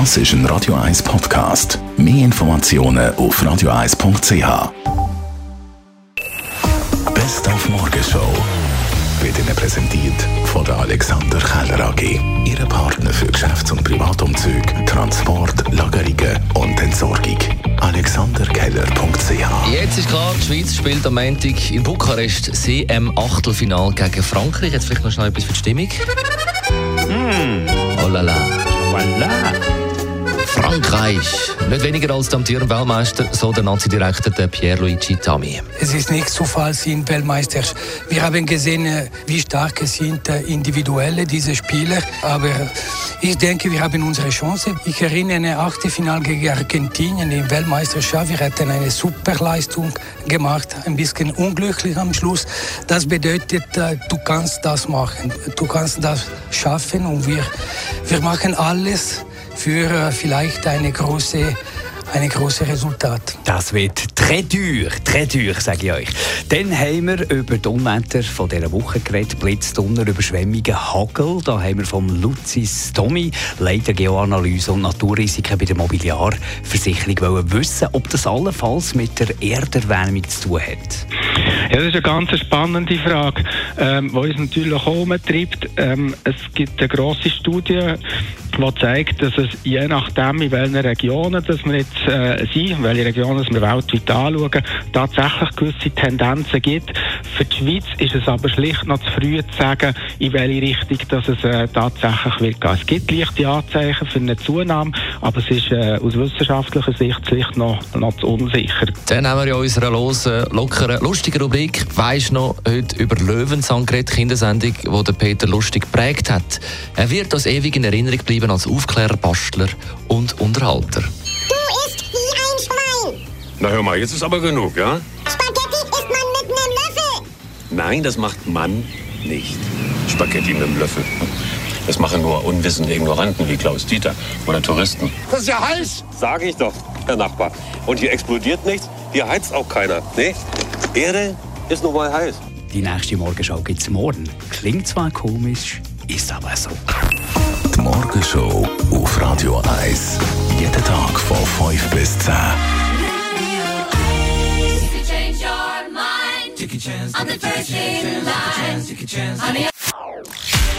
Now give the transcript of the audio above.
Das ist ein Radio 1 Podcast. Mehr Informationen auf radio1.ch. Best auf Morgenshow wird Ihnen präsentiert von der Alexander Keller AG. Ihre Partner für Geschäfts- und Privatumzüge, Transport, Lagerungen und Entsorgung. AlexanderKeller.ch Jetzt ist klar, die Schweiz spielt am Montag in Bukarest CM-Achtelfinal gegen Frankreich. Jetzt vielleicht noch schnell etwas für die Stimmung. Oh la la. Voilà. Frankreich. Nicht weniger als der amtierende Weltmeister, so der Nazi-Direktor Pierluigi Tami. Es ist nicht Zufall, sind Weltmeister. Wir haben gesehen, äh, wie stark sind äh, individuelle diese Spieler. Aber ich denke, wir haben unsere Chance. Ich erinnere an Achtelfinale gegen Argentinien in Weltmeisterschaft. Wir hatten eine super Leistung gemacht, ein bisschen unglücklich am Schluss. Das bedeutet, äh, du kannst das machen, du kannst das schaffen und wir, wir machen alles für vielleicht eine große eine große Resultat. Das wird très dur, sage ich euch. Dann haben wir über die Unwetter von dieser Woche geredet. Blitz, Donner, Überschwemmungen, Hagel. Da haben wir vom Luzis Tommy, Leiter Geoanalyse und Naturrisiken bei der Mobiliarversicherung, wollen wissen, ob das allenfalls mit der Erderwärmung zu tun hat. Ja, das ist eine ganz spannende Frage, ähm, die uns natürlich auch umtreibt. Ähm, es gibt eine grosse Studie, die zeigt, dass es je nachdem, in welchen Regionen dass wir jetzt äh, sind, welche Regionen wir weltweit anschauen, tatsächlich gewisse Tendenzen gibt. Für die Schweiz ist es aber schlicht noch zu früh zu sagen, in welche Richtung dass es äh, tatsächlich wird gehen. Es gibt leichte Anzeichen für eine Zunahme, aber es ist äh, aus wissenschaftlicher Sicht schlicht noch, noch zu unsicher. Dann haben wir ja unserer losen, lockeren, lustigen Rubrik «Weisst noch?» heute über Löwensang geredet, Kindersendung, die der Peter Lustig geprägt hat. Er wird uns ewig in Erinnerung bleiben als Aufklärer, Bastler und Unterhalter. Du isst wie ein Schwein. Na hör mal, jetzt ist aber genug, ja? Spaghetti isst man mit einem Löffel. Nein, das macht man nicht. Spaghetti mit dem Löffel. Das machen nur unwissende Ignoranten wie Klaus Dieter oder Touristen. Das ist ja heiß. Sag ich doch, Herr Nachbar. Und hier explodiert nichts, hier heizt auch keiner. Nee, Erde ist nun mal heiß. Die nächste Morgenschau gibt es morgen. Klingt zwar komisch, ist aber so. Die Morgenshow auf Radio 1. Jeden Tag von 5 bis 10. change your mind. On the first in line.